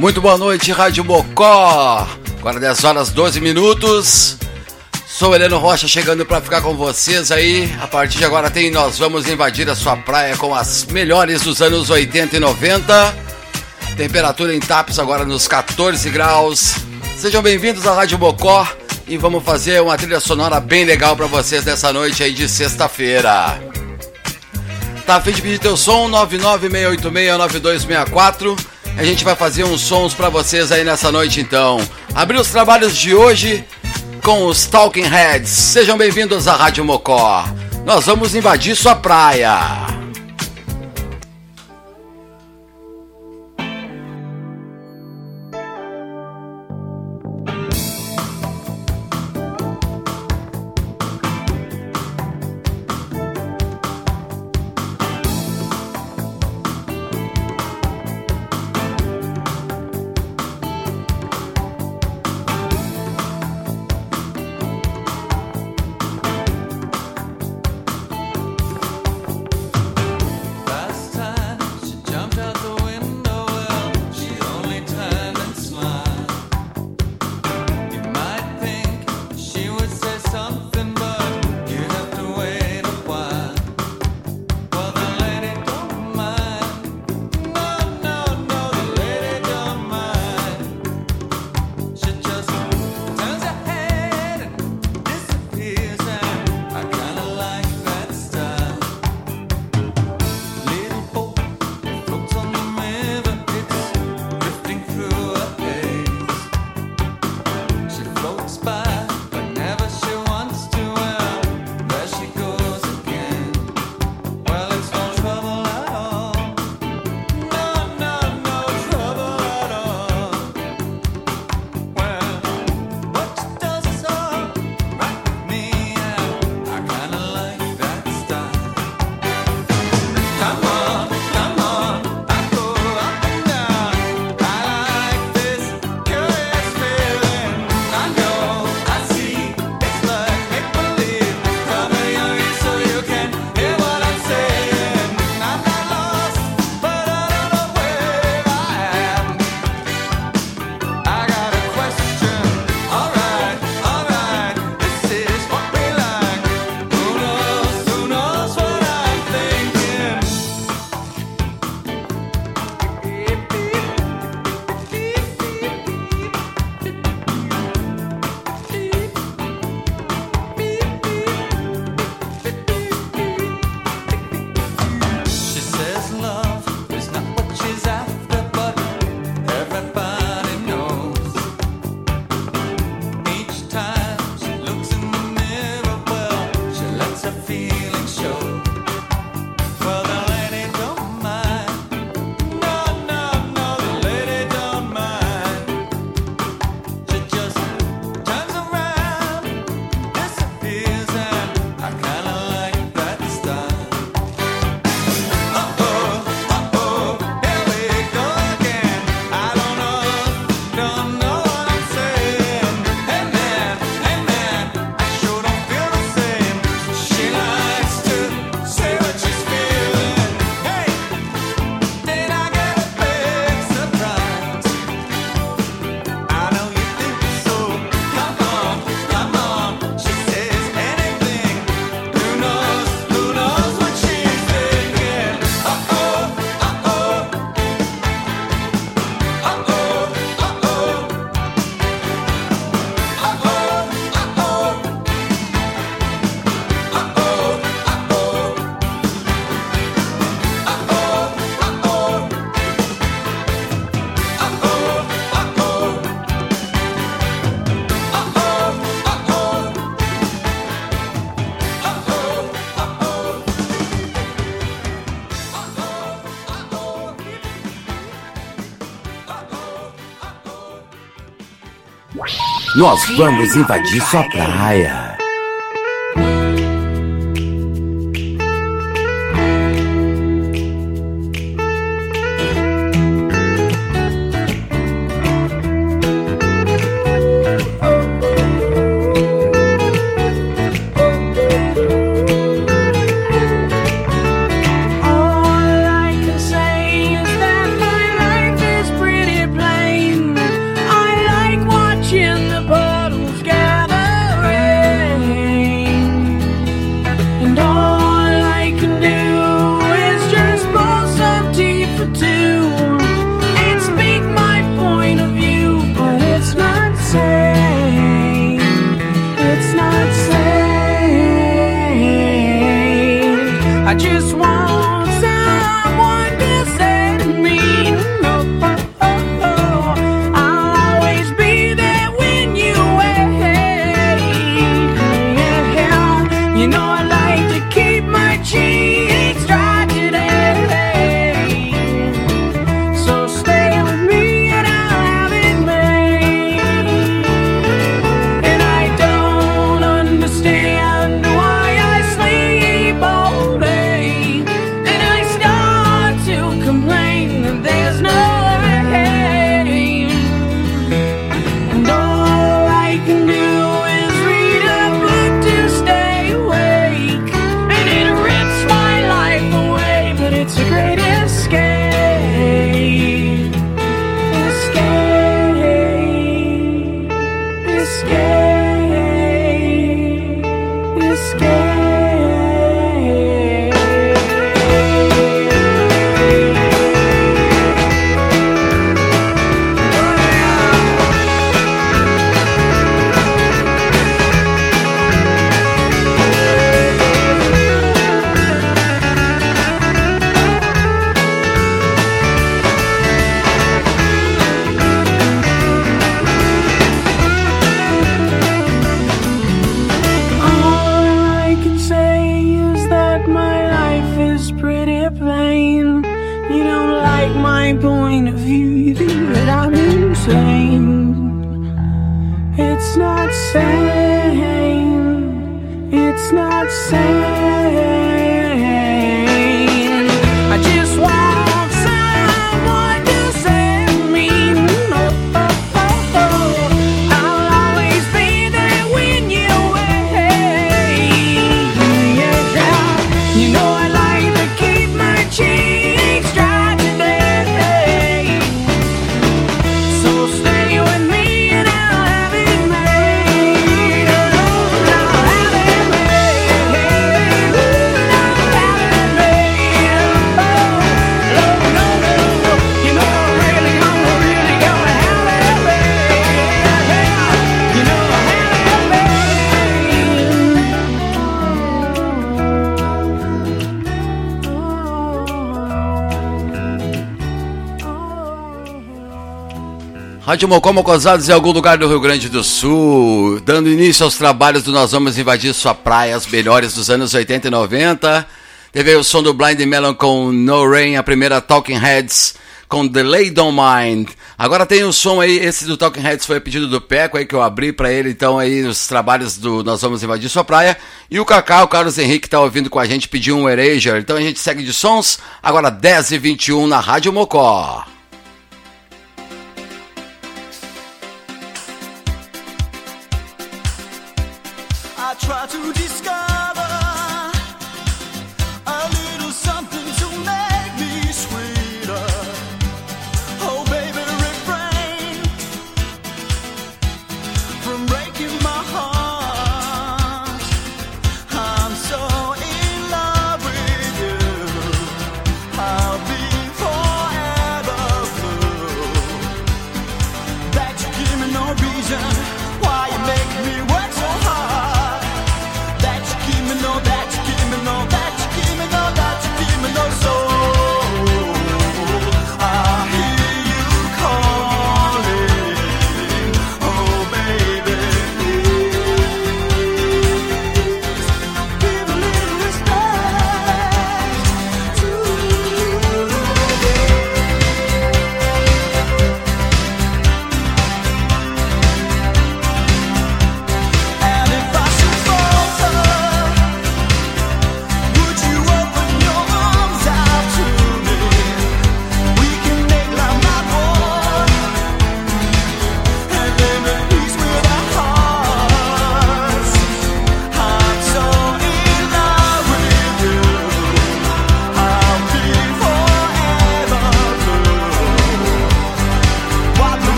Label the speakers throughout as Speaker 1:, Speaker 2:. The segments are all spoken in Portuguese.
Speaker 1: Muito boa noite, Rádio Mocó. Agora 10 horas 12 minutos. Sou Heleno Rocha chegando para ficar com vocês aí. A partir de agora tem Nós Vamos Invadir a Sua Praia com as melhores dos anos 80 e 90. Temperatura em Tapes agora nos 14 graus. Sejam bem-vindos à Rádio Mocó e vamos fazer uma trilha sonora bem legal para vocês nessa noite aí de sexta-feira. Tá a fim de pedir teu som? 996869264 a gente vai fazer uns sons para vocês aí nessa noite então. Abrir os trabalhos de hoje com os Talking Heads. Sejam bem-vindos à Rádio Mocó. Nós vamos invadir sua praia.
Speaker 2: Nós vamos invadir sua praia.
Speaker 3: Rádio Mocó Mocosados em algum lugar do Rio Grande do Sul, dando início aos trabalhos do Nós Vamos Invadir Sua Praia, as melhores dos anos 80 e 90. Teve o som do Blind Melon com No Rain, a primeira Talking Heads com Delay Don't Mind. Agora tem o som aí, esse do Talking Heads foi pedido do Peco aí que eu abri para ele, então aí nos trabalhos do Nós Vamos Invadir Sua Praia. E o Cacau, o Carlos Henrique tá ouvindo com a gente, pediu um Erasure. Então a gente segue de sons, agora 10 e 21 na Rádio Mocó.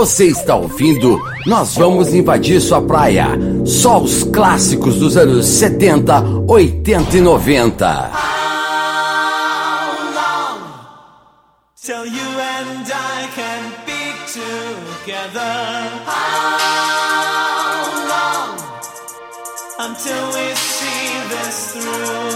Speaker 4: Você está ouvindo? Nós vamos invadir sua praia. Só os clássicos dos anos 70, 80 e 90.
Speaker 5: Till you and I can be together. How long until we see this through?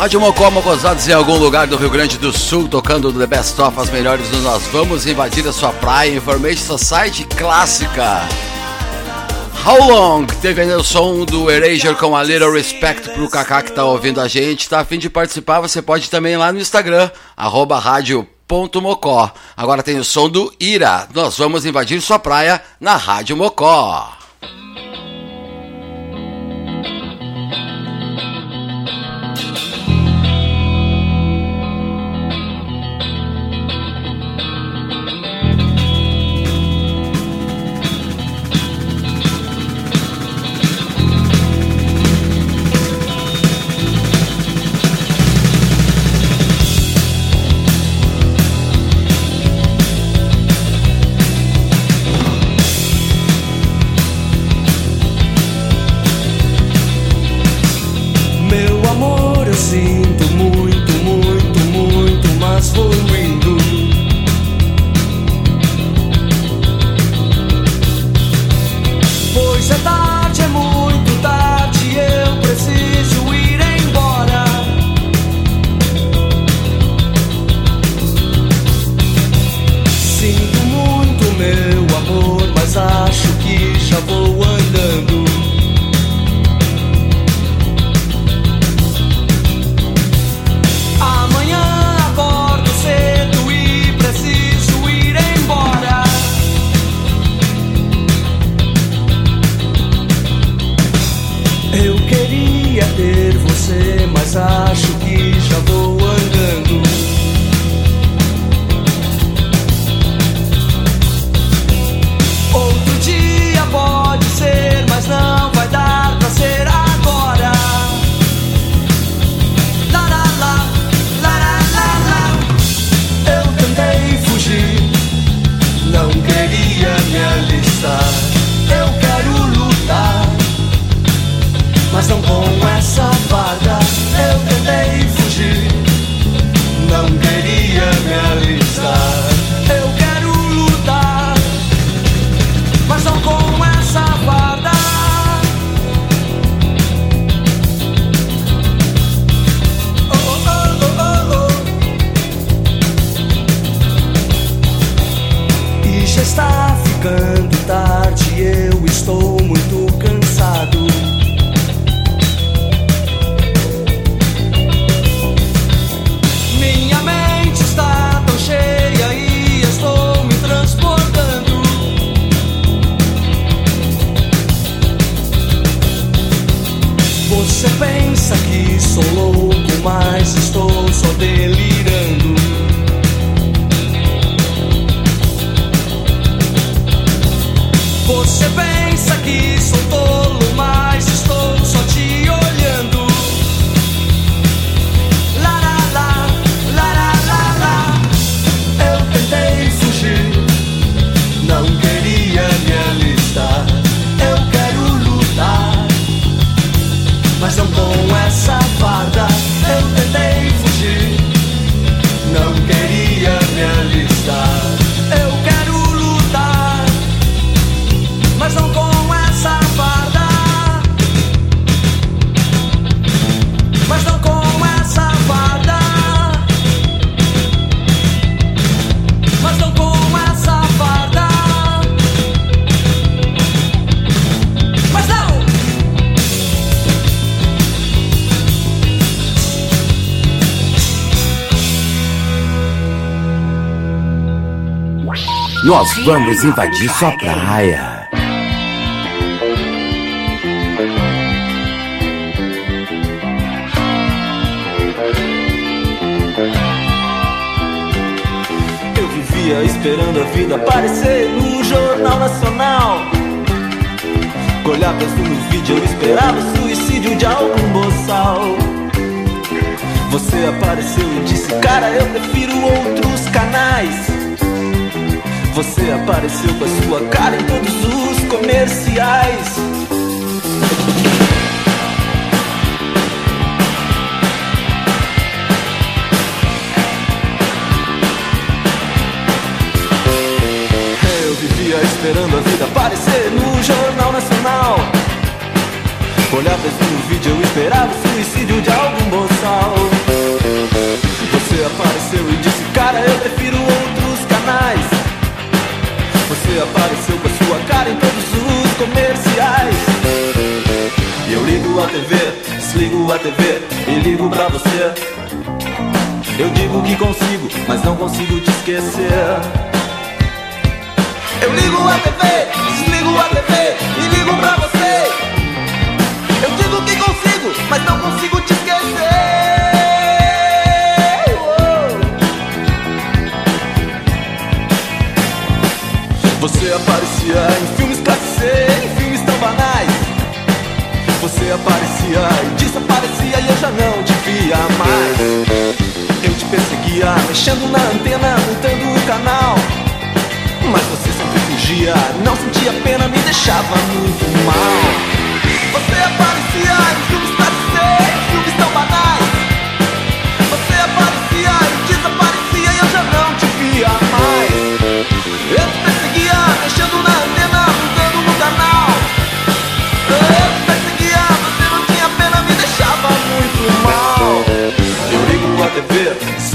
Speaker 3: Rádio Mocó, Mocosados em algum lugar do Rio Grande do Sul, tocando The Best Of, as melhores do Nós Vamos Invadir a Sua Praia, Information Society clássica. How Long? Teve ainda o som do Erasure com a Little Respect pro Kaká que tá ouvindo a gente. Tá a fim de participar? Você pode também ir lá no Instagram, arroba. Agora tem o som do Ira. Nós vamos invadir sua praia na Rádio Mocó.
Speaker 6: Nós vamos invadir sua praia.
Speaker 7: Eu vivia esperando a vida aparecer no Jornal Nacional. Olhar pra nos vídeos, eu esperava o suicídio de algum boçal. Você apareceu e disse, cara, eu prefiro outros canais. Você apareceu com a sua cara em todos os comerciais. Eu vivia esperando a vida aparecer no Jornal Nacional. Olhava no vídeo, eu esperava o suicídio de algum boçal. Você apareceu e Você apareceu com a sua cara em todos os comerciais. Eu ligo a TV, desligo a TV e ligo pra você. Eu digo que consigo, mas não consigo te esquecer. Eu ligo a TV, desligo a TV e ligo pra você. Eu digo que consigo, mas não consigo te esquecer. E desaparecia e eu já não te via mais. Eu te perseguia, mexendo na antena, mudando o canal. Mas você sempre fugia, não sentia pena, me deixava muito mal. Você aparecia em filmes pra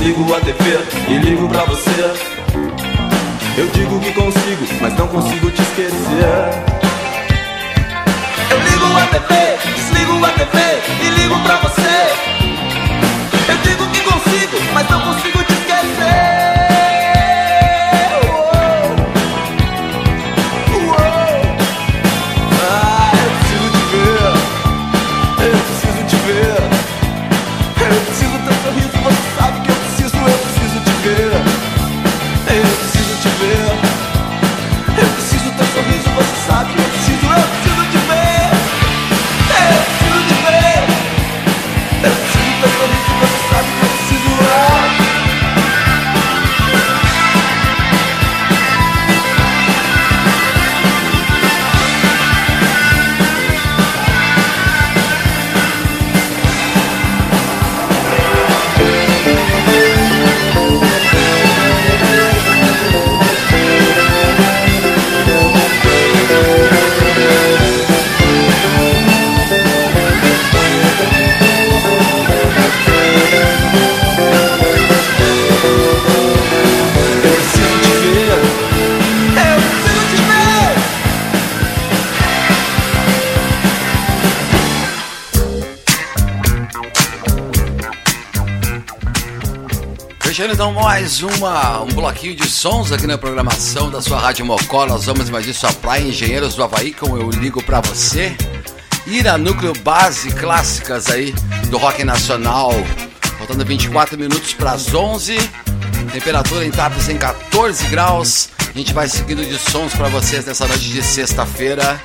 Speaker 7: desligo a TV e ligo pra você. Eu digo que consigo, mas não consigo te esquecer. Eu ligo a TV, desligo a TV e ligo pra você.
Speaker 3: Fechando então mais uma, um bloquinho de sons aqui na programação da sua Rádio Mocó. Nós vamos invadir sua praia, Engenheiros do Havaí, com Eu Ligo Pra Você. Ira Núcleo Base Clássicas aí do Rock Nacional. Faltando 24 minutos para as 11. Temperatura em Tapes em 14 graus. A gente vai seguindo de sons para vocês nessa noite de sexta-feira.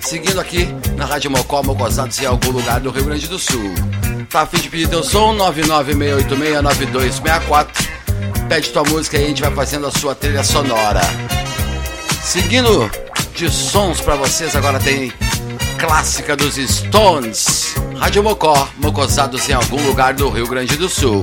Speaker 3: Seguindo aqui na Rádio Mocó, Mocosados em algum lugar do Rio Grande do Sul. Tá a fim de pedir teu som? 996869264. Pede tua música e a gente vai fazendo a sua trilha sonora. Seguindo de sons para vocês, agora tem clássica dos Stones. Rádio Mocó, Mocosados em algum lugar do Rio Grande do Sul.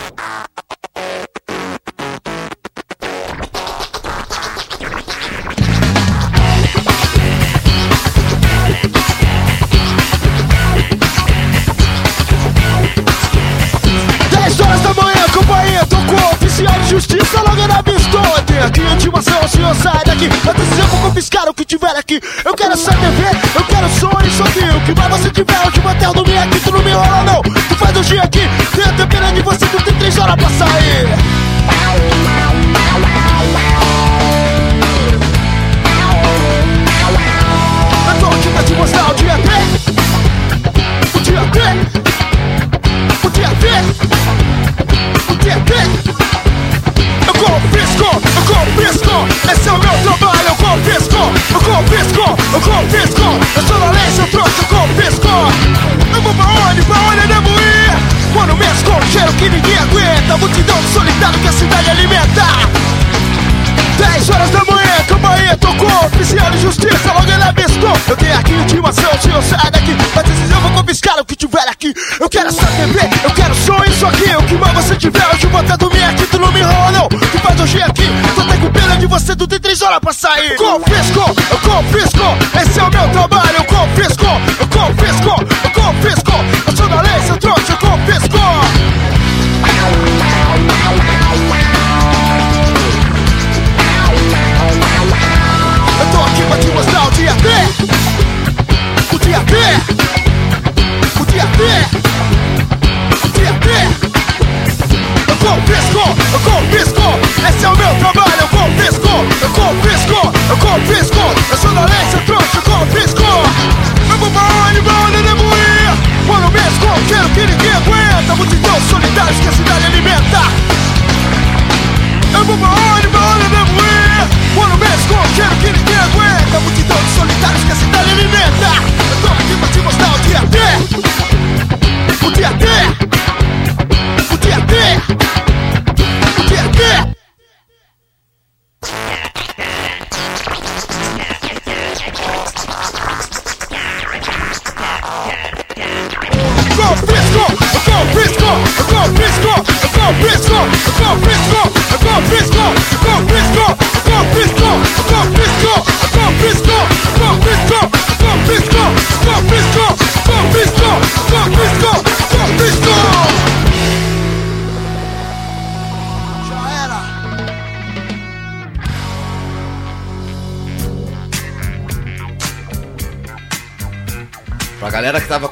Speaker 8: pra sair. Confisco, eu confisco, esse é o meu trabalho. Eu confisco, eu confisco, eu confisco. Eu sou da lei, seu trouxa, eu confisco.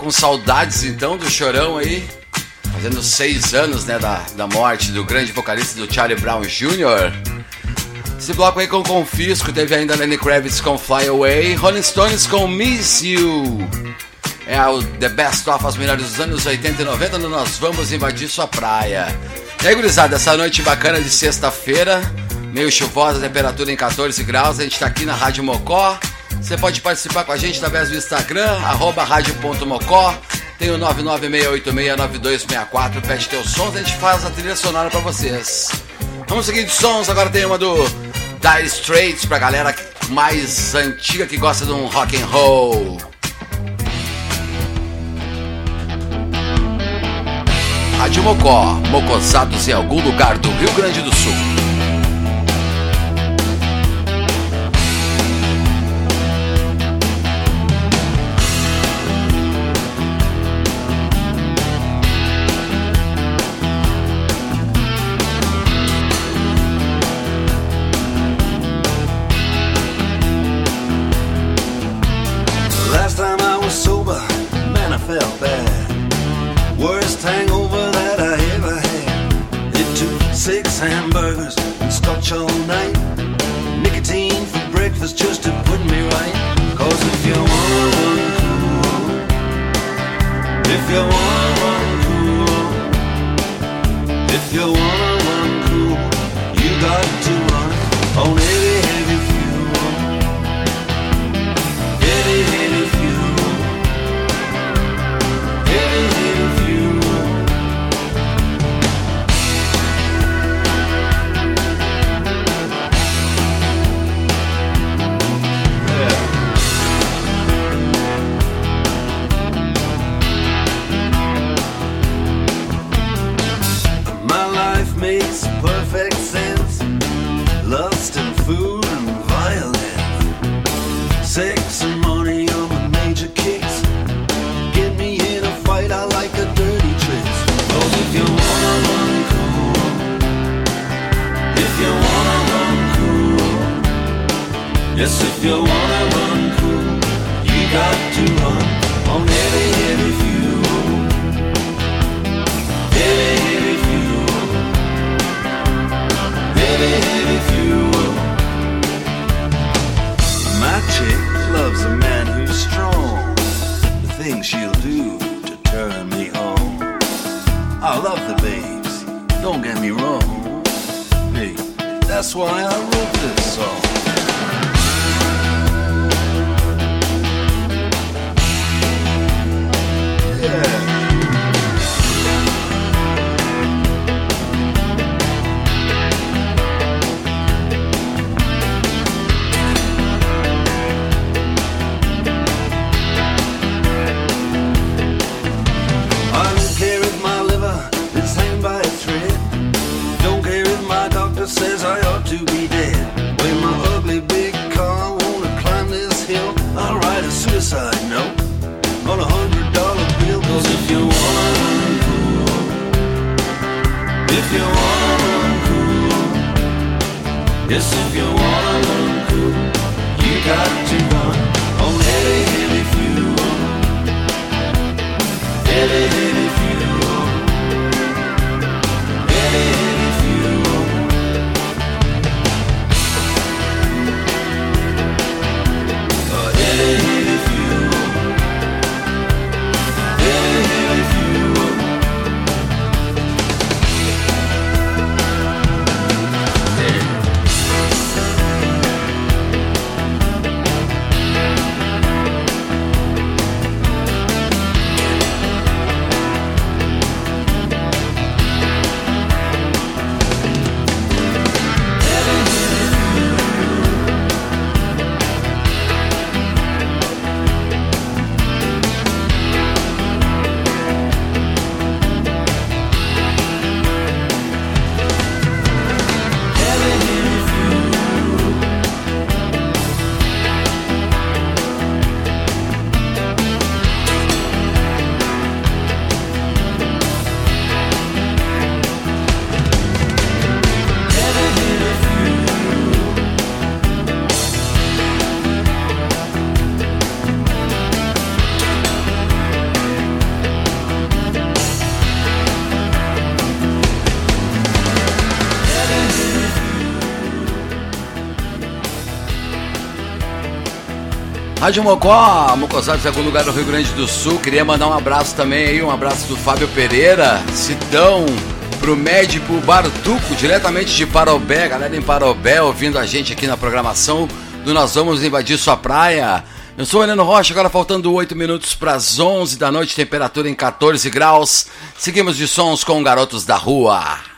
Speaker 8: com
Speaker 3: saudades então do Chorão aí? Fazendo seis anos, né, da, da morte do grande vocalista do Charlie Brown Jr. Esse bloco aí com Confisco, teve ainda Lenny Kravitz com Fly Away, Rolling Stones com Miss You. É o The Best Of, as melhores dos anos 80 e 90, onde nós vamos invadir sua praia. E aí, gurizada, essa noite bacana de sexta-feira, meio chuvosa, temperatura em 14 graus, a gente tá aqui na Rádio Mocó, você pode participar com a gente através do Instagram, arroba rádio.mocó. Tem o 996869264, pede teus sons, a gente faz a trilha sonora para vocês. Vamos seguir de sons, agora tem uma do Dire Straits pra galera mais antiga que gosta de um rock and roll. Rádio Mocó, Mocosados em algum lugar do Rio Grande do Sul.
Speaker 5: Tonight. night.
Speaker 3: Rádio Mocó, Mocosado, segundo lugar do Rio Grande do Sul. Queria mandar um abraço também aí, um abraço do Fábio Pereira, Sidão, pro médico Bartuco, diretamente de Parobé, galera em Parobé, ouvindo a gente aqui na programação do Nós Vamos Invadir Sua Praia. Eu sou o Heleno Rocha, agora faltando 8 minutos para as 11 da noite, temperatura em 14 graus. Seguimos de sons com Garotos da Rua.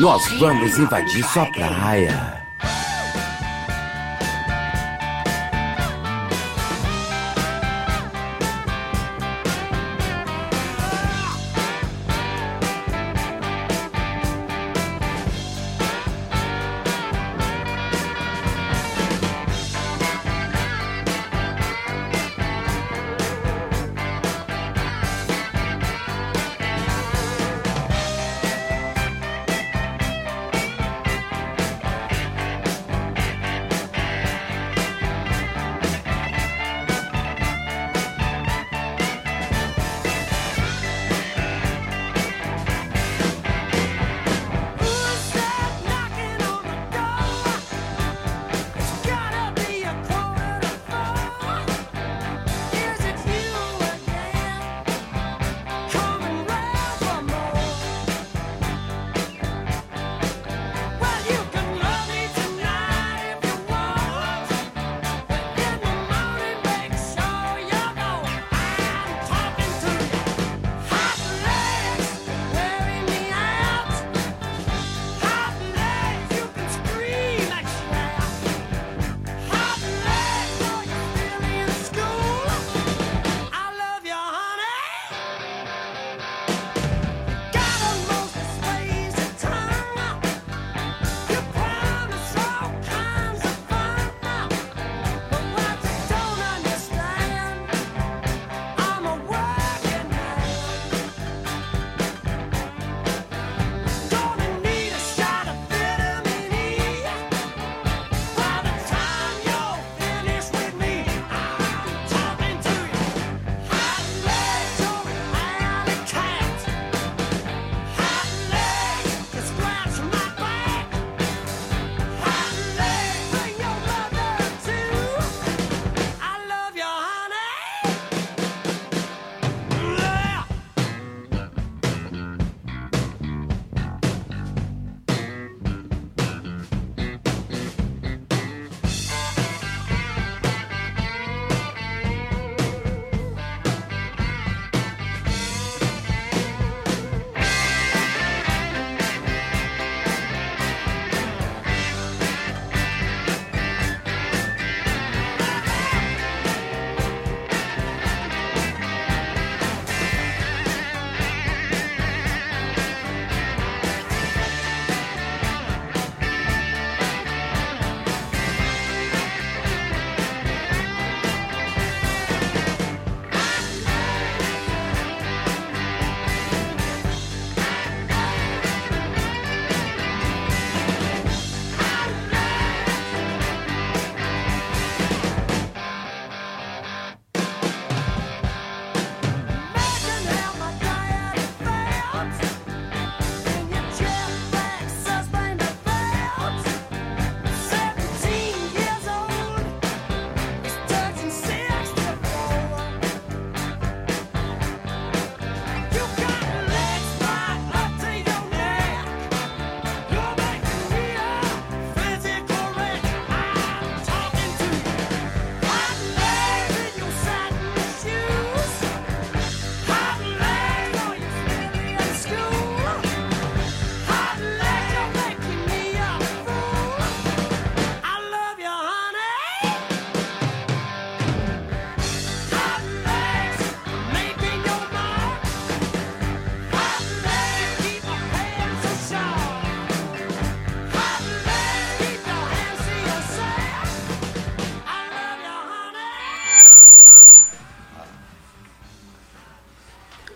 Speaker 4: Nós vamos invadir sua praia.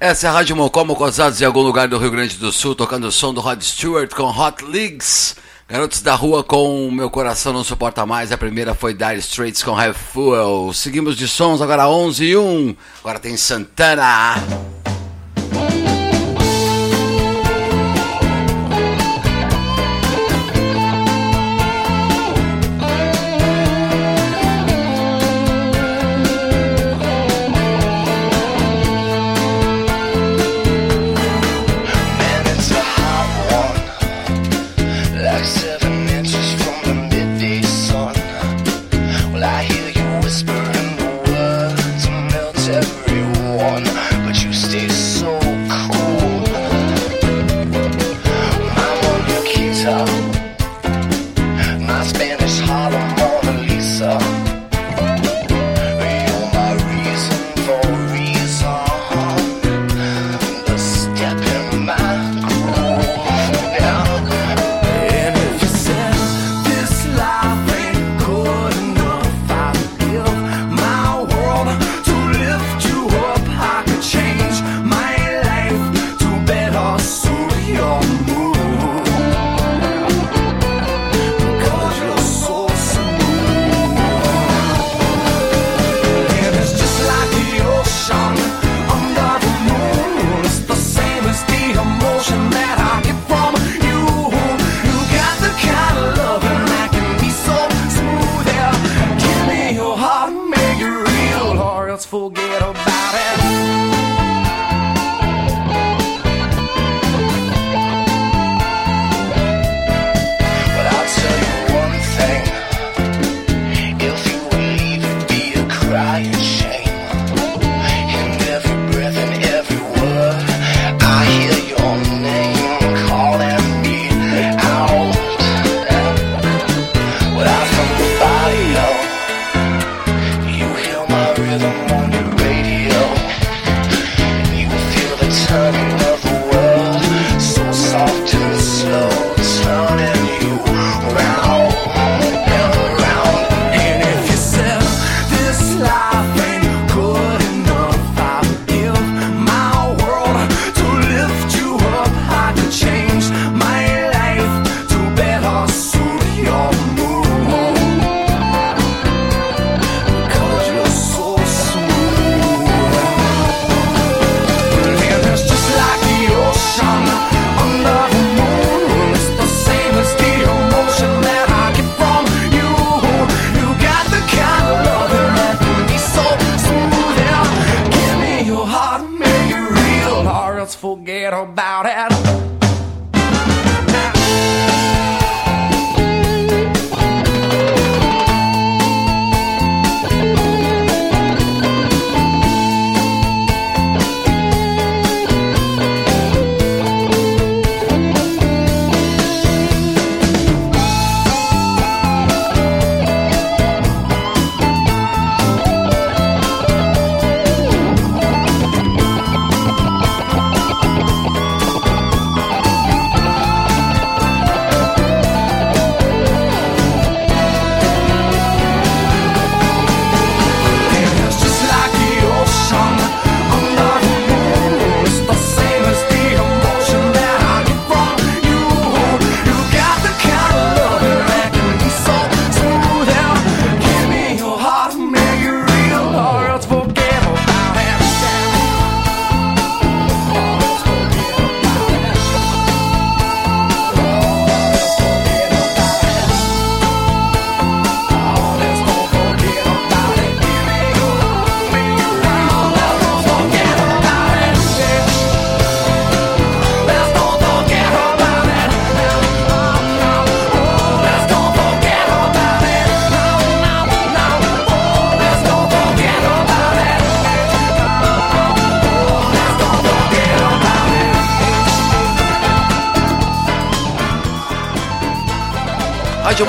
Speaker 3: Essa é a Rádio Mocó, Mocosados em algum lugar do Rio Grande do Sul, tocando o som do Rod Stewart com Hot Leagues. Garotos da Rua com Meu Coração Não Suporta Mais. A primeira foi Dire Straits com Have Fuel. Seguimos de sons, agora 11 e 1. Agora tem Santana.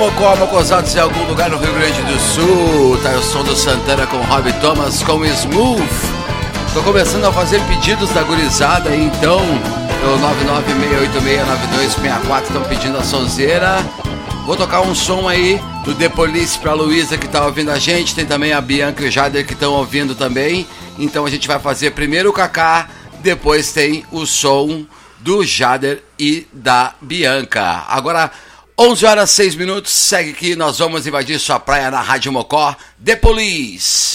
Speaker 3: Mocó, Mocosados em algum lugar no Rio Grande do Sul. Tá o som do Santana com Rob Thomas com Smooth. Tô começando a fazer pedidos da gurizada aí, então. É o 996869264 estão pedindo a sonzeira. Vou tocar um som aí do The Police pra Luísa que tá ouvindo a gente. Tem também a Bianca e o Jader que estão ouvindo também. Então a gente vai fazer primeiro o Kaká, depois tem o som do Jader e da Bianca. Agora 11 horas 6 minutos, segue aqui, nós vamos invadir sua praia na Rádio Mocó, The Police.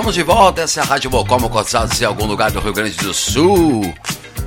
Speaker 6: Estamos de volta, essa é a Rádio Mocó Mocosados em algum lugar do Rio Grande do Sul.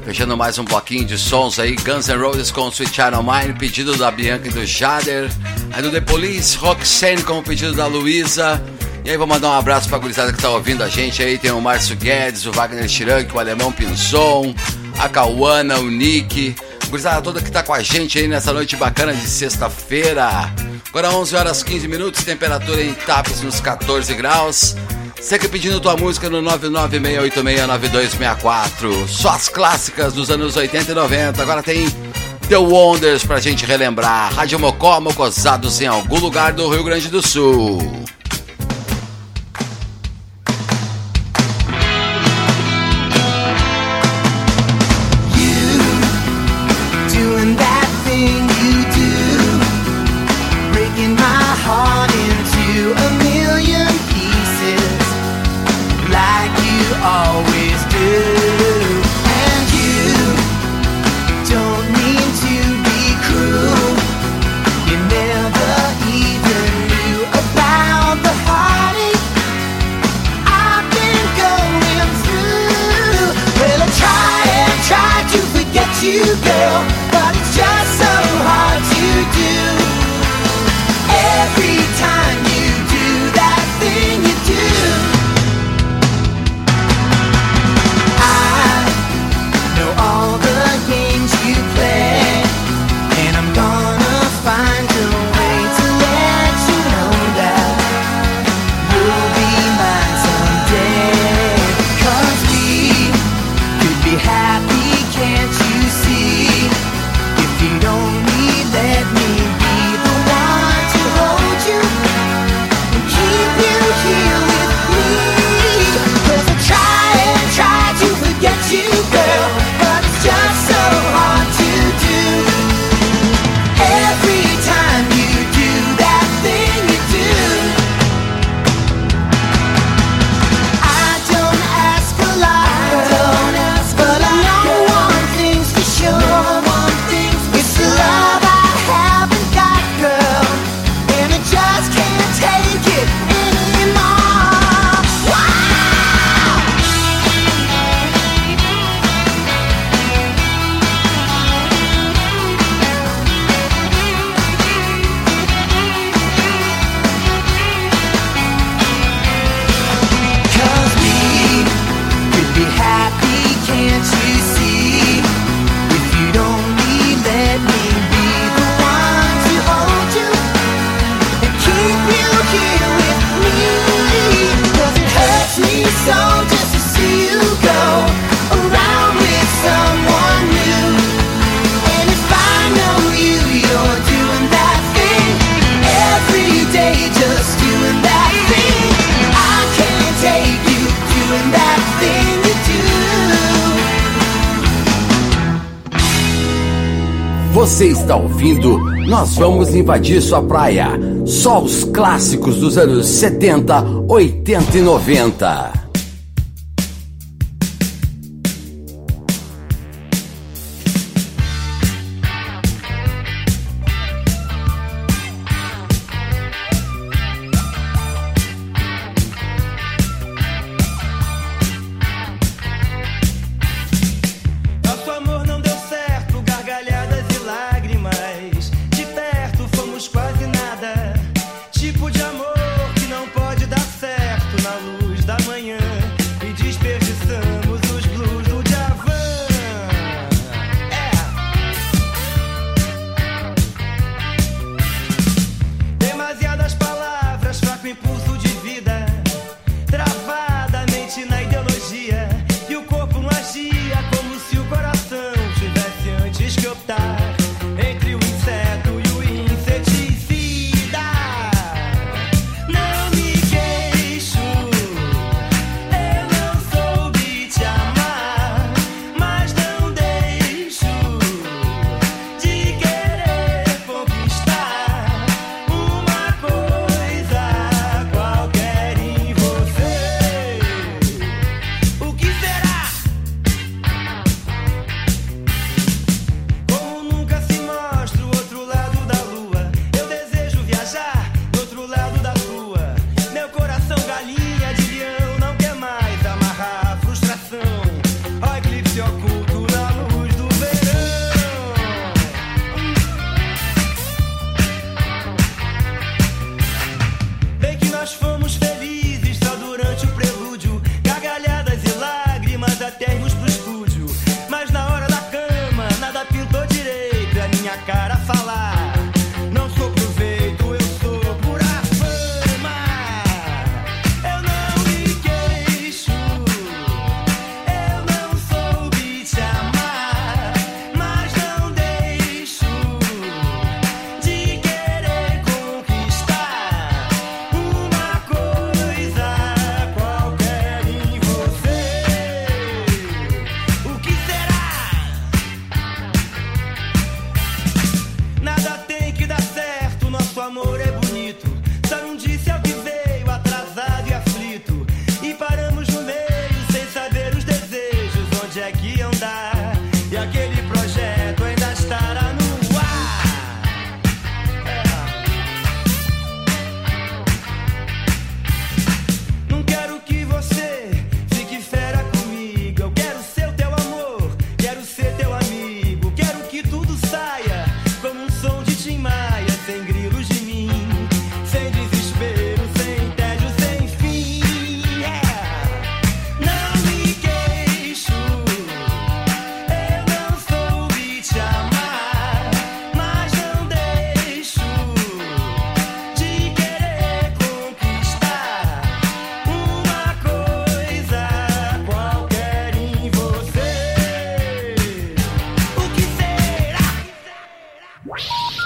Speaker 6: Fechando mais um bloquinho de sons aí, Guns N' Roses com Sweet Child Mine, pedido da Bianca e do Jader. Aí do The Police, Roxanne com o pedido da Luísa. E aí vou mandar um abraço pra gurizada que tá ouvindo a gente aí. Tem o Márcio Guedes, o Wagner Chiranque, o Alemão Pinson, a Cauana, o Nick. Gurizada toda que tá com a gente aí nessa noite bacana de sexta-feira. Agora 11 horas 15 minutos, temperatura em Tapes nos 14 graus. Sempre pedindo tua música no 996869264. Só as clássicas dos anos 80 e 90. Agora tem The Wonders pra gente relembrar. Rádio Mocó, Mocosados em algum lugar do Rio Grande do Sul.
Speaker 5: nós vamos invadir sua praia. Só os clássicos dos anos 70, 80 e 90.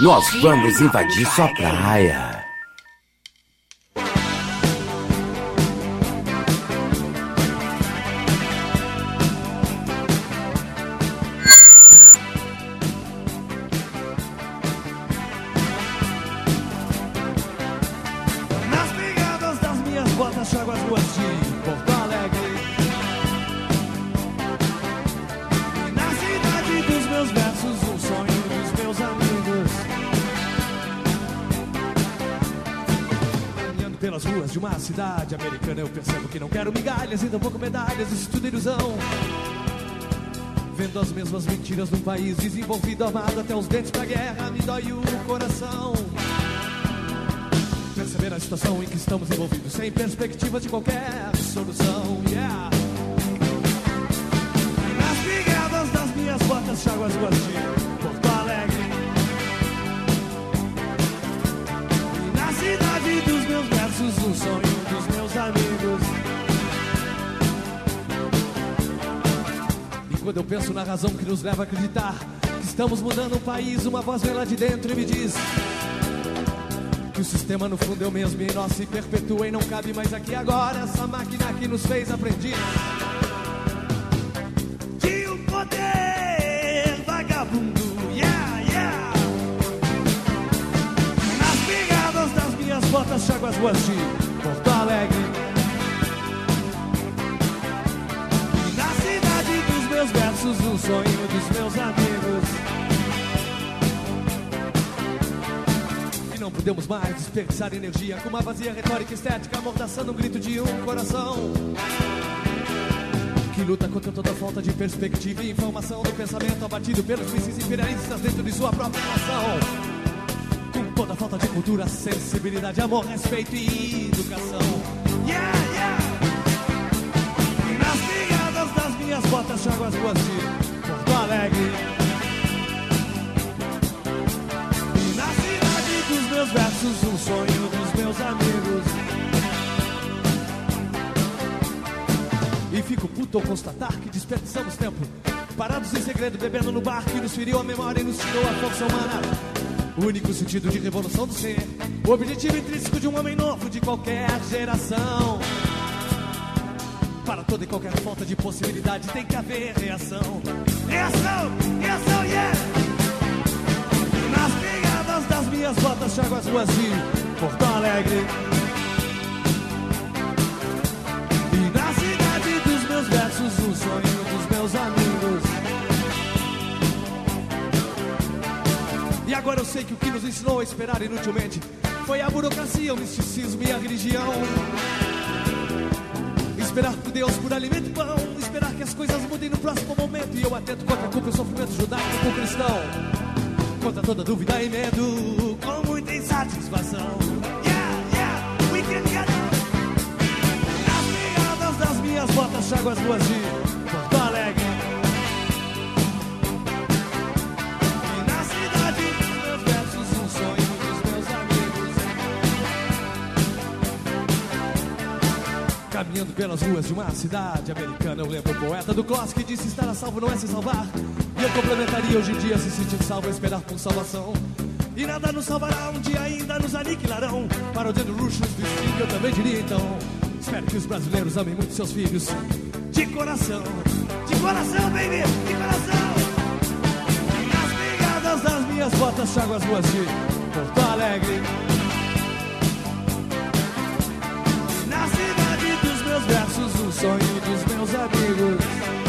Speaker 3: Nós vamos invadir sua praia.
Speaker 9: Num país desenvolvido, armado até os quando eu penso na razão que nos leva a acreditar que estamos mudando o país, uma voz vem lá de dentro e me diz. Que o sistema no fundo é o mesmo e nós se perpetua e não cabe mais aqui agora essa máquina que nos fez aprendiz. De um poder vagabundo, yeah, yeah. Nas pegadas das minhas botas, chago as ruas de versos, um sonho dos meus amigos. E não podemos mais desperdiçar energia com uma vazia retórica estética, amordaçando um grito de um coração que luta contra toda falta de perspectiva e informação do pensamento abatido pelos mísseis imperialistas dentro de sua própria nação. Com toda falta de cultura, sensibilidade, amor, respeito e educação. Yeah, minhas botas, chago as ruas de Porto Alegre. E na cidade dos meus versos, um sonho dos meus amigos. E fico puto ao constatar que desperdiçamos tempo. Parados em segredo, bebendo no bar que nos feriu a memória e nos tirou a força humana. O único sentido de revolução do ser. O objetivo intrínseco de um homem novo de qualquer geração. Para toda e qualquer falta de possibilidade tem que haver reação. Reação, reação, yeah! Nas pegadas das minhas botas, chago as ruas de Porto Alegre. E na cidade dos meus versos, o sonho dos meus amigos. E agora eu sei que o que nos ensinou a esperar inutilmente foi a burocracia, o misticismo e a religião. Esperar por Deus por alimento e pão, esperar que as coisas mudem no próximo momento. E eu atento contra a culpa e o sofrimento judaico com cristão. Contra toda dúvida e medo, com muita insatisfação. Yeah, yeah, we can get Nas pegadas das minhas botas, chago as ruas de Porto Alegre. Caminhando pelas ruas de uma cidade americana, eu lembro o poeta do Kloss que disse estar a salvo não é se salvar. E eu complementaria hoje em dia se sentir salvo é esperar por salvação. E nada nos salvará, um dia ainda nos aniquilarão. Parodiando luxos do estilo, eu também diria então. Espero que os brasileiros amem muito seus filhos. De coração, de coração, baby, de coração. Nas pegadas das minhas botas, chago as ruas de Porto Alegre. Meus versos, o sonho dos meus amigos.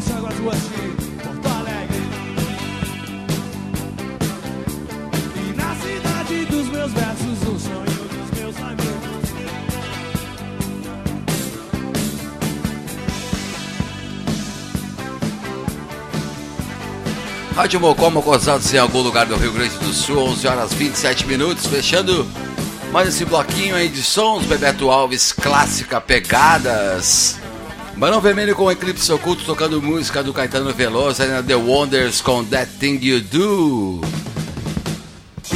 Speaker 9: Santiago, as ruas de Porto Alegre. E na cidade dos meus versos,
Speaker 10: o sonho dos meus amigos.
Speaker 11: Rádio Mocó, Mocosados em algum lugar do Rio Grande do Sul, 11 horas 27 minutos, fechando mais esse bloquinho aí de sons, Bebeto Alves, clássica, pegadas. Barão Vermelho com Eclipse Oculto tocando música do Caetano Veloso, aí na The Wonders com That Thing You Do.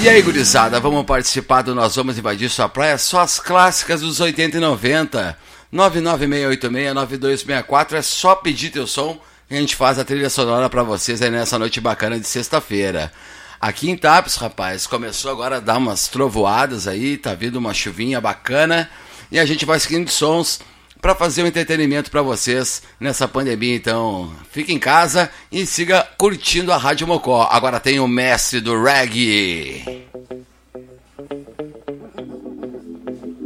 Speaker 11: E aí, gurizada, vamos participar do Nós Vamos Invadir Sua Praia? Só as clássicas dos 80 e 90. 996869264 é só pedir teu som e a gente faz a trilha sonora pra vocês aí nessa noite bacana de sexta-feira. Aqui em Tapes, rapaz, começou agora a dar umas trovoadas aí, tá vindo uma chuvinha bacana e a gente vai seguindo sons para fazer um entretenimento para vocês nessa pandemia. Então, fique em casa e siga curtindo a Rádio Mocó. Agora tem o mestre do reggae.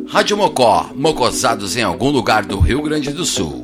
Speaker 11: Rádio Mocó, mocosados em algum lugar do Rio Grande do Sul.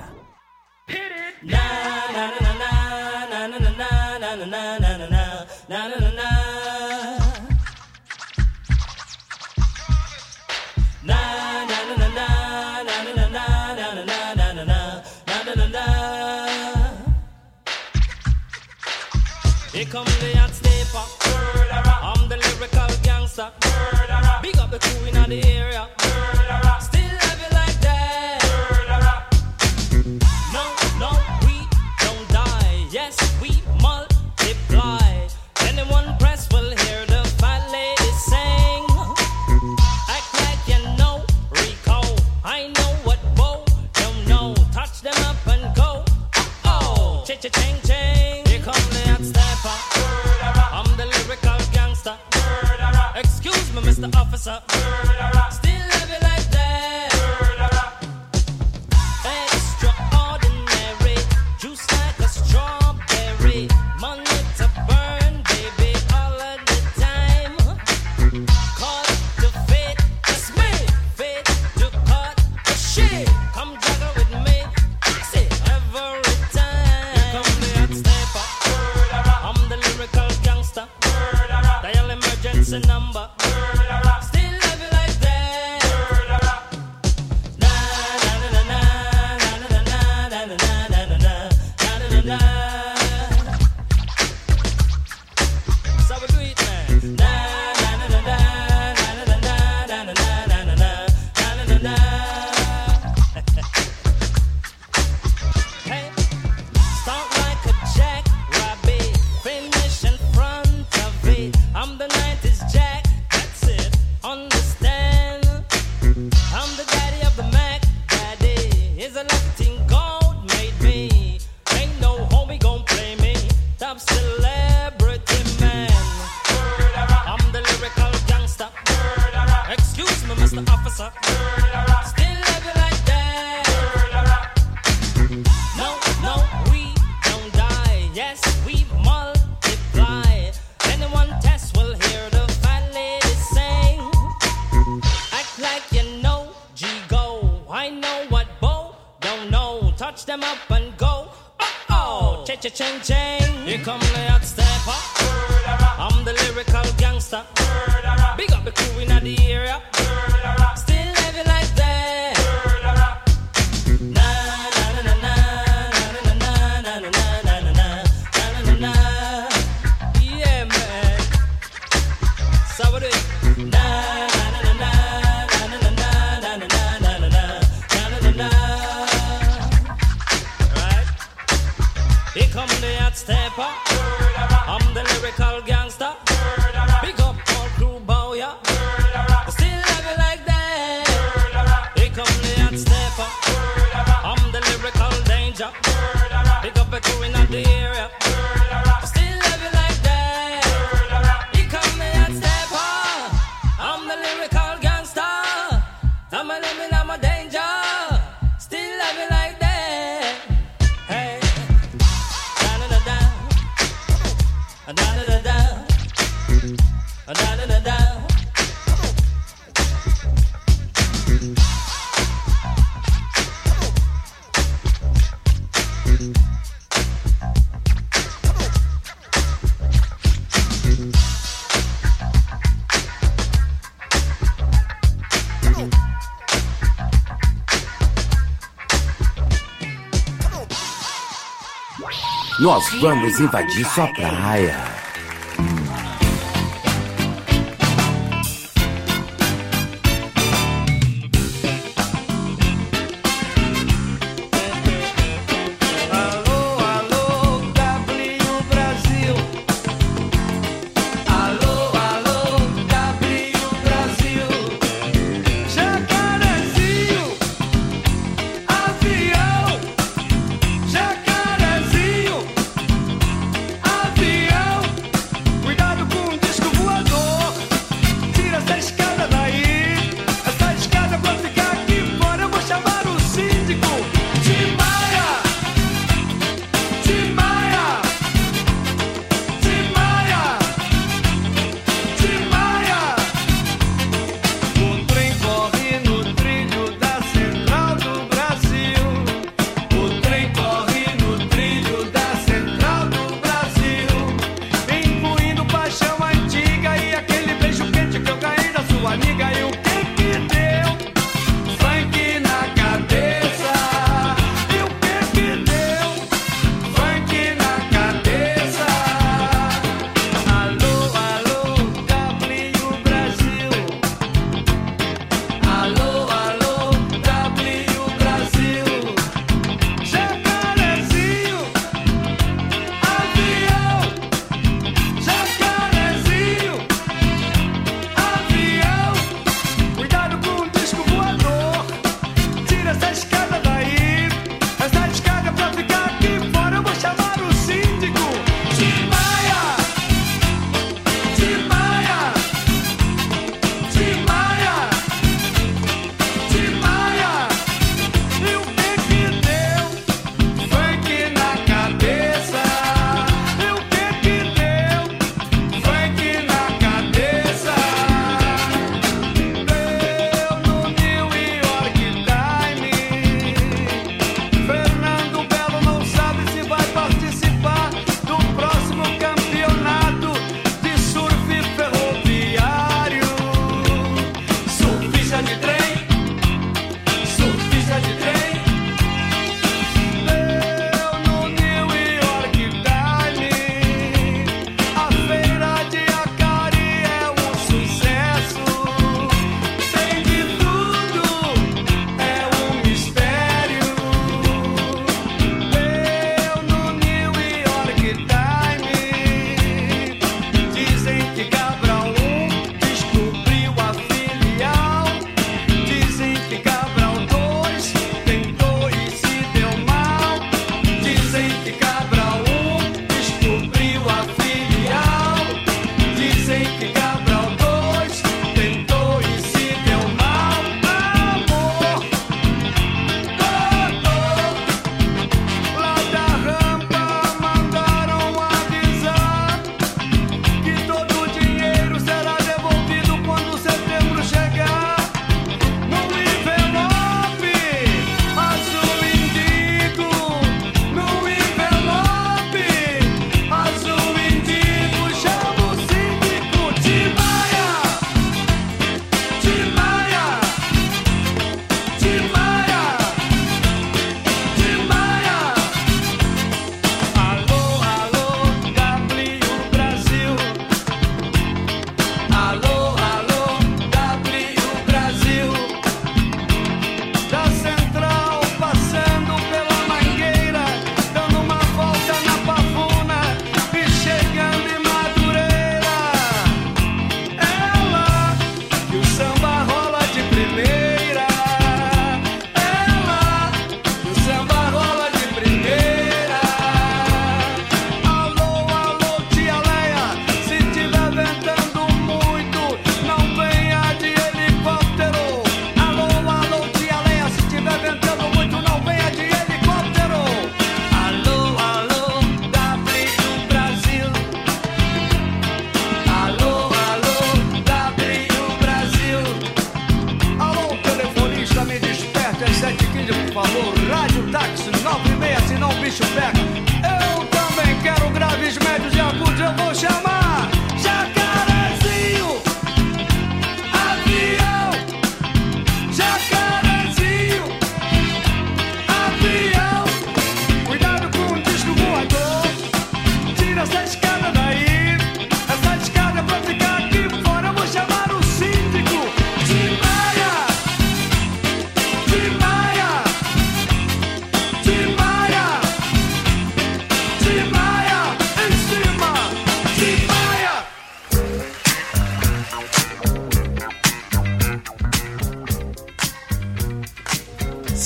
Speaker 9: Nós vamos invadir sua praia.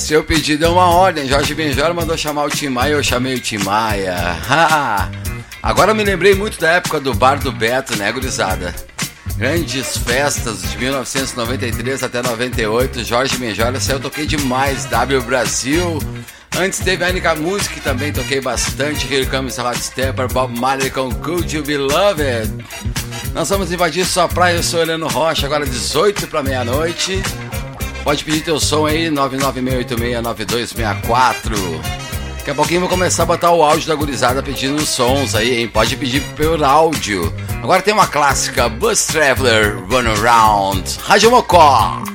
Speaker 12: Seu pedido é uma ordem. Jorge Benjor mandou chamar o Tim Maia, eu chamei o Tim Maia. Agora me lembrei muito da época do Bar do Beto, né, gurizada? Grandes festas de 1993 até 98. Jorge Benjor, essa eu toquei demais. W Brasil. Antes teve a única música que também toquei bastante. Here Comes Hot Stepper, Bob Marley com Could You Be Loved. Nós vamos invadir sua praia, eu sou Heleno Rocha, agora 18 para meia-noite. Pode pedir teu som aí, 996869264. Daqui a pouquinho vou começar a botar o áudio da gurizada pedindo os sons aí, hein? Pode pedir pelo áudio. Agora tem uma clássica, Bus Traveler Run Around, Rádio Mocó.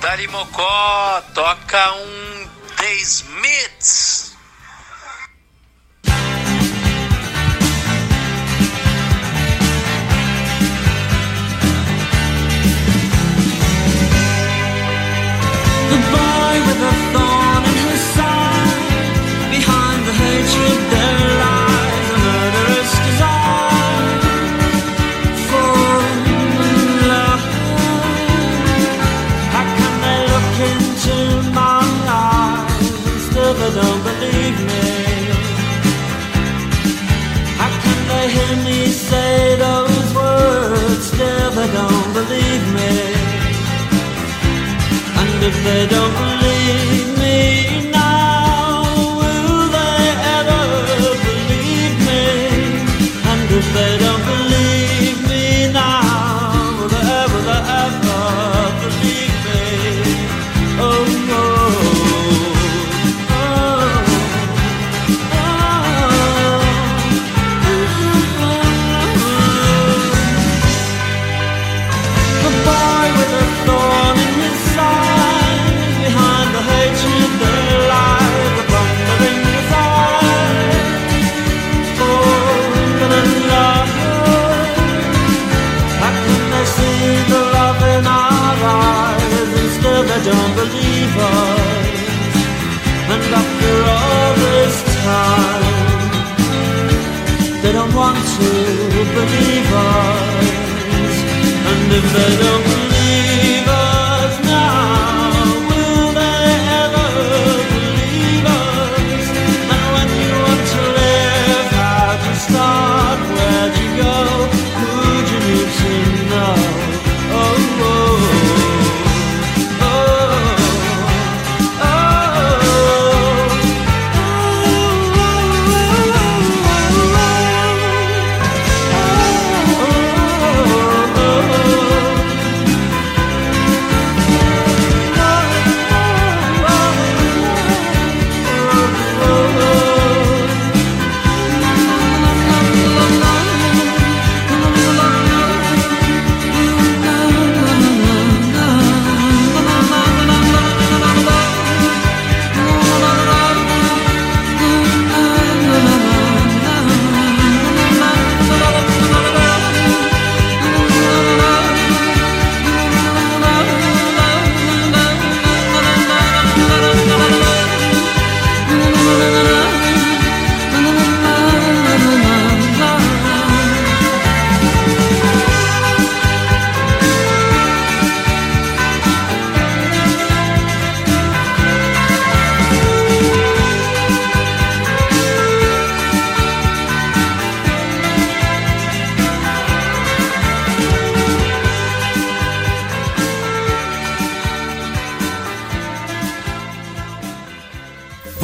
Speaker 13: Tarimocó toca um The Smiths.
Speaker 3: if they don't believe But I'm.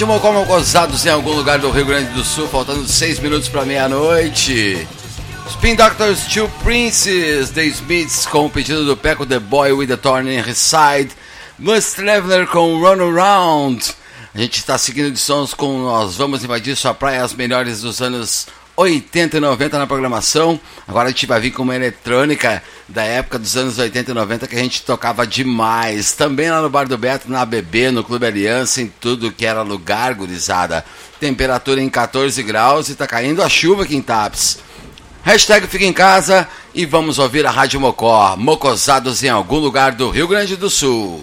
Speaker 3: Ritmo como gozados em algum lugar do Rio Grande do Sul, faltando 6 minutos para meia-noite. Spin Doctors Two Princes, The Smiths com o pedido do Peco The Boy with the Thorn in His Side, Must Traveler com Run Around. A gente está seguindo de sons com Nós Vamos Invadir Sua Praia, as melhores dos anos 80 e 90 na programação. Agora a gente vai vir com uma eletrônica da época dos anos 80 e 90 que a gente tocava demais. Também lá no Bar do Beto, na ABB, no Clube Aliança, em tudo que era lugar, gurizada. Temperatura em 14 graus e tá caindo a chuva aqui em Taps. Hashtag fica em casa e vamos ouvir a Rádio Mocó, Mocosados em algum lugar do Rio Grande do Sul.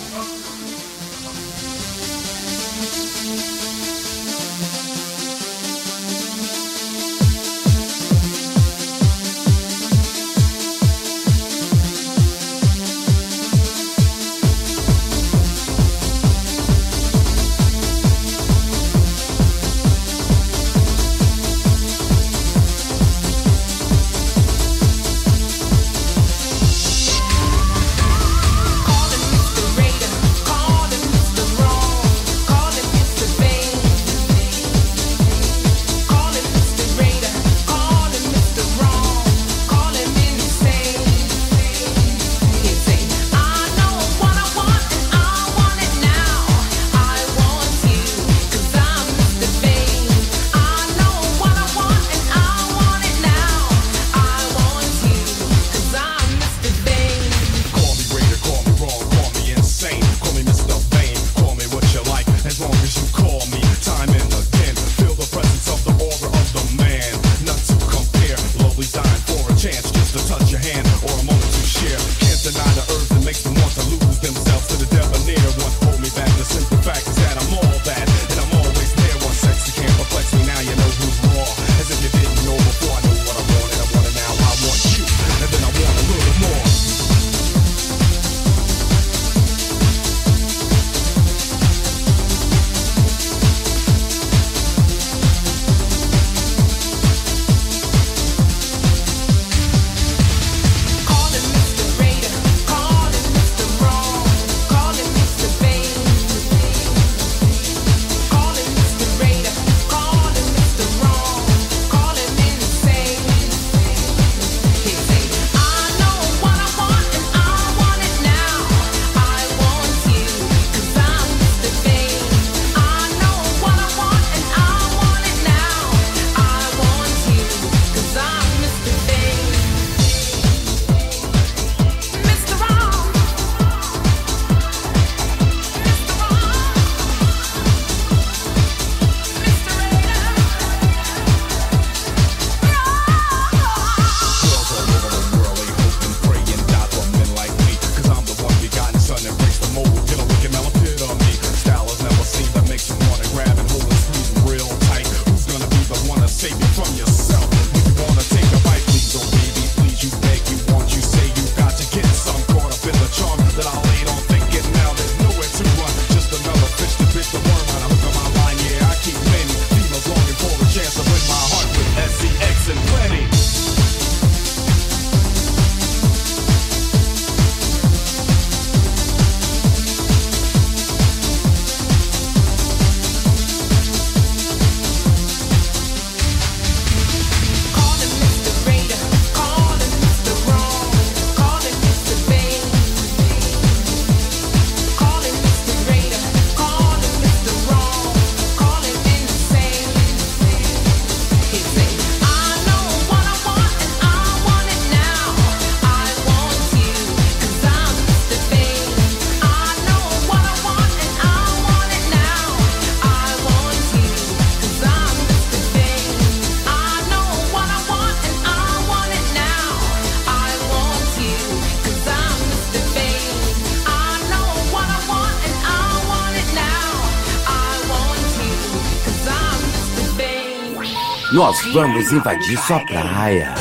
Speaker 4: Nós vamos invadir sua praia.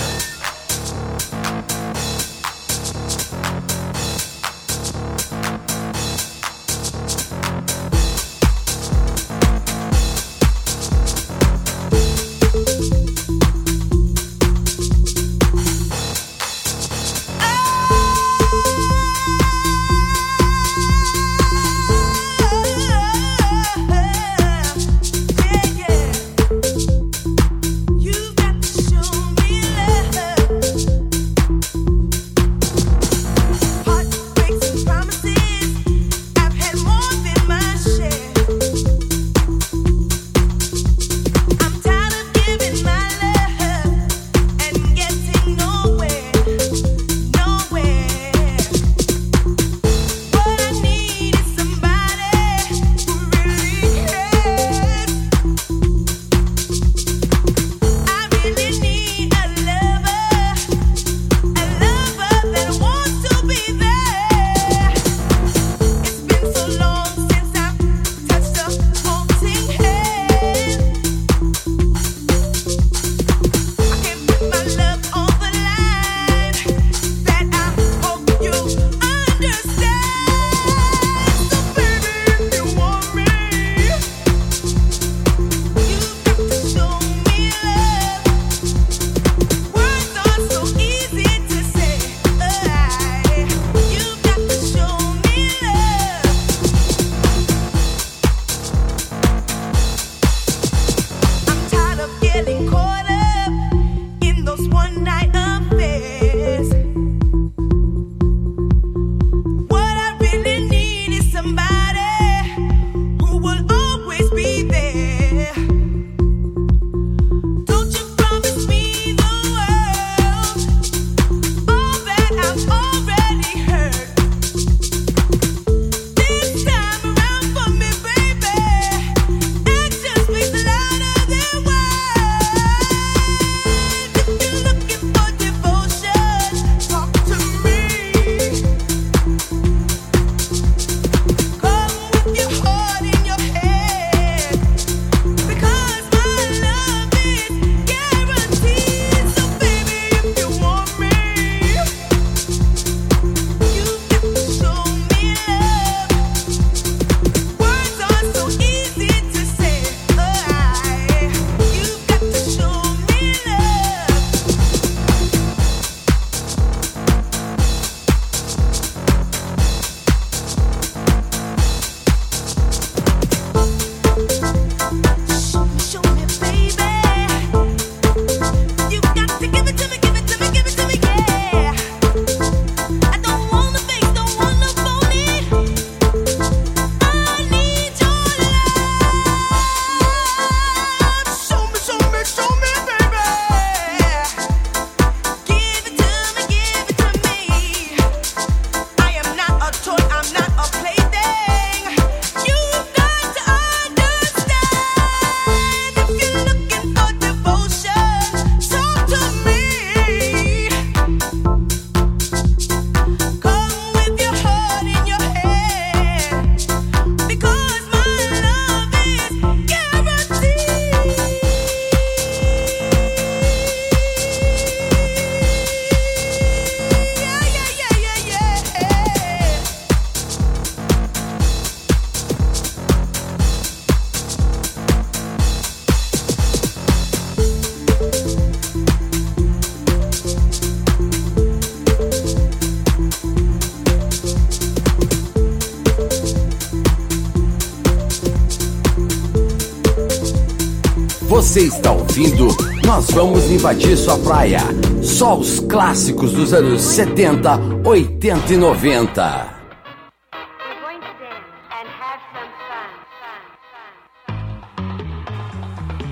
Speaker 4: você está ouvindo, nós vamos invadir sua praia. Só os clássicos dos anos 70, 80 e 90.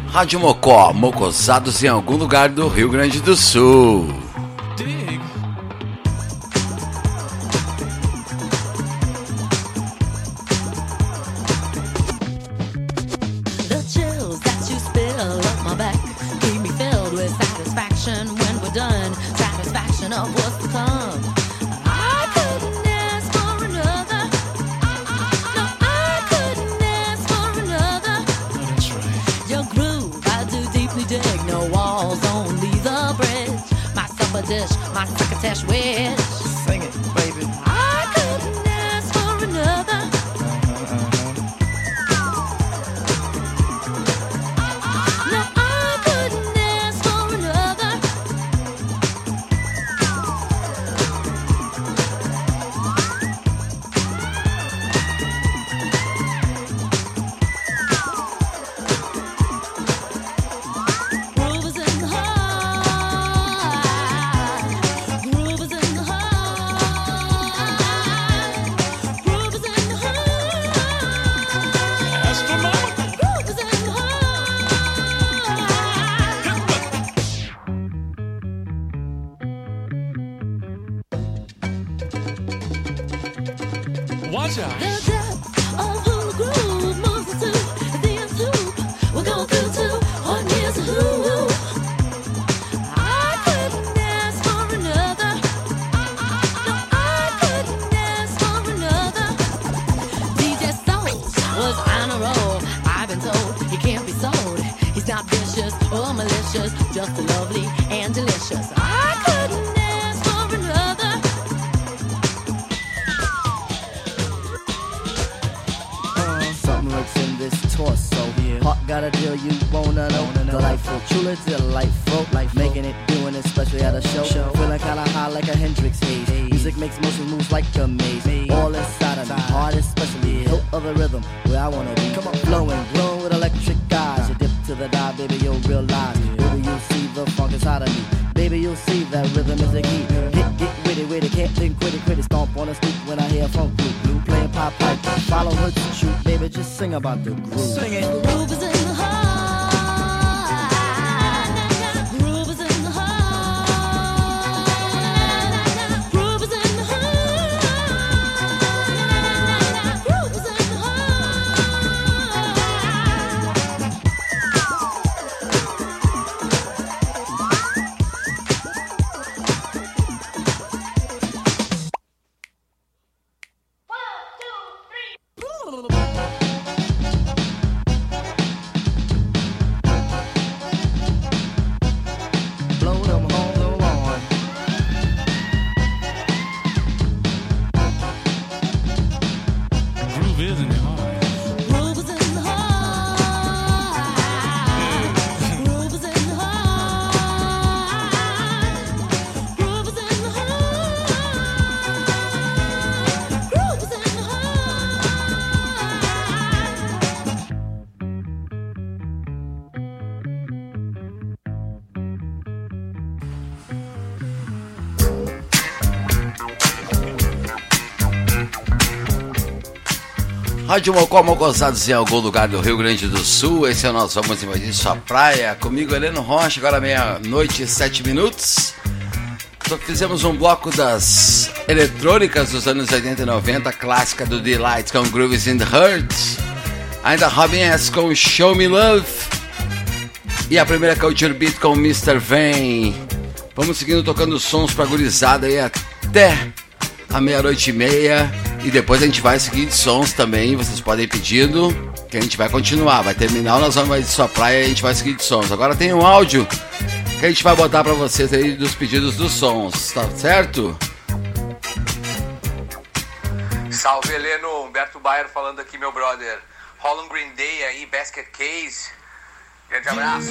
Speaker 3: Rádio Mocó, mocosados em algum lugar do Rio Grande do Sul.
Speaker 14: about the groove.
Speaker 3: Rádio Mocó Mocosados em algum lugar do Rio Grande do Sul. Esse é o Nós Vamos Invadir Sua Praia. Comigo, Heleno Rocha, agora meia-noite e sete minutos. Só fizemos um bloco das eletrônicas dos anos 80 e 90, clássica do Delight com Grooves in the Heart. Ainda Robin S com Show Me Love. E a primeira Culture Beat com Mr. Vane. Vamos seguindo tocando sons pra gurizada aí até a meia-noite e meia. E depois a gente vai seguir de sons também. Vocês podem ir pedindo que a gente vai continuar. Vai terminar, nós vamos de sua praia e a gente vai seguir de sons. Agora tem um áudio que a gente vai botar pra vocês aí dos pedidos dos sons, tá certo?
Speaker 15: Salve Heleno, Humberto Bayer falando aqui, meu brother. Rola um Green Day aí, Basket Case. Grande abraço.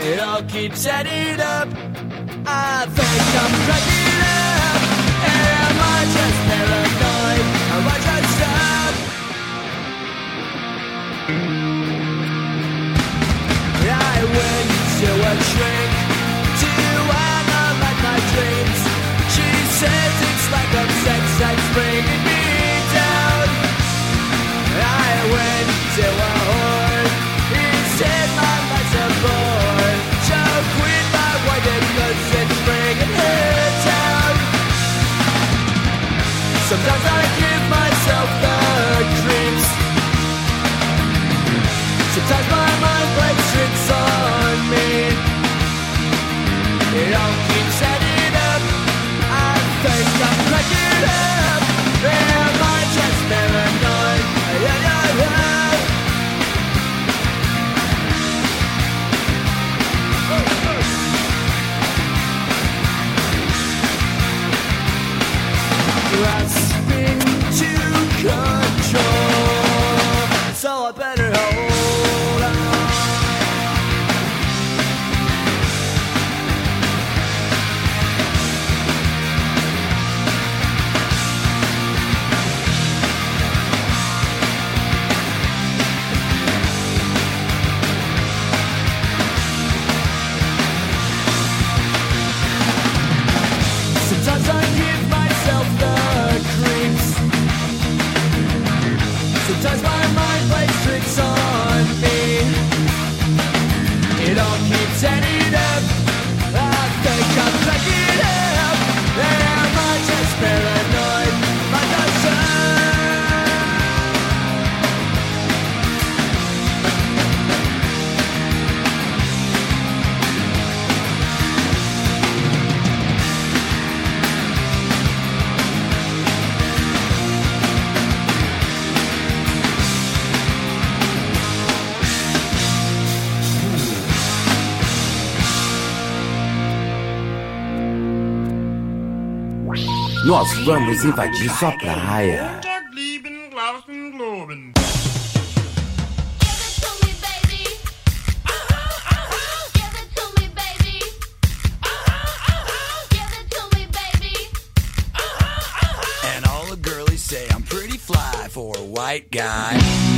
Speaker 9: It all keeps adding up. I think I'm cracking up. Am I just paranoid? Am I just up? I went to a shrink to analyze my dreams. She says it's like a sex that's bringing me down. I went to a
Speaker 3: Nós vamos invadir sua praia.
Speaker 1: And all the girlies say I'm pretty fly for a white guy.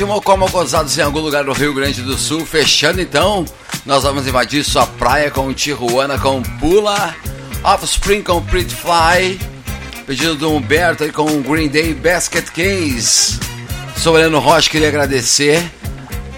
Speaker 3: Rádio Mocó em algum lugar do Rio Grande do Sul. Fechando então, nós vamos invadir sua praia com Tijuana com Pula, Offspring com Pretty Fly, pedido do Humberto aí com Green Day Basket Case. Heleno Rocha, queria agradecer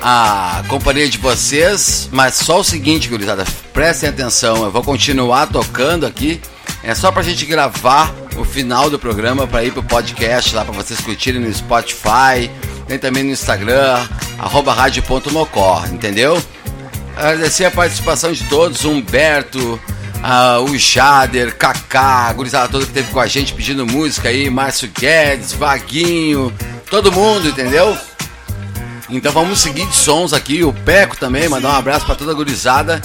Speaker 3: a companhia de vocês, mas só o seguinte, gurizada, prestem atenção, eu vou continuar tocando aqui, é só pra gente gravar o final do programa para ir pro podcast lá para vocês curtirem no Spotify, tem também no Instagram, arroba rádio.mocó, entendeu? Agradecer a participação de todos, Humberto, ah, o Jader, Kaká, a gurizada toda que teve com a gente pedindo música aí, Márcio Guedes, Vaguinho, todo mundo, entendeu? Então vamos seguir de sons aqui, o Peco também, mandar um abraço pra toda a gurizada.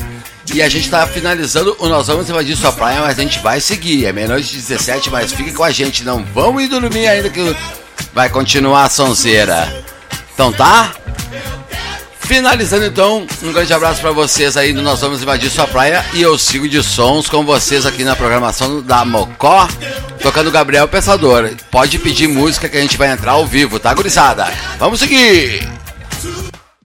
Speaker 3: E a gente tá finalizando o Nós Vamos Invadir Sua Praia, mas a gente vai seguir. É meia-noite de 17, mas fique com a gente, não vamos ir dormir ainda que vai continuar a sonzeira. Então tá? Finalizando então, um grande abraço pra vocês aí Nós Vamos Invadir Sua Praia e eu sigo de sons com vocês aqui na programação da Mocó, tocando Gabriel Pensador. Pode pedir música que a gente vai entrar ao vivo, tá gurizada? Vamos seguir!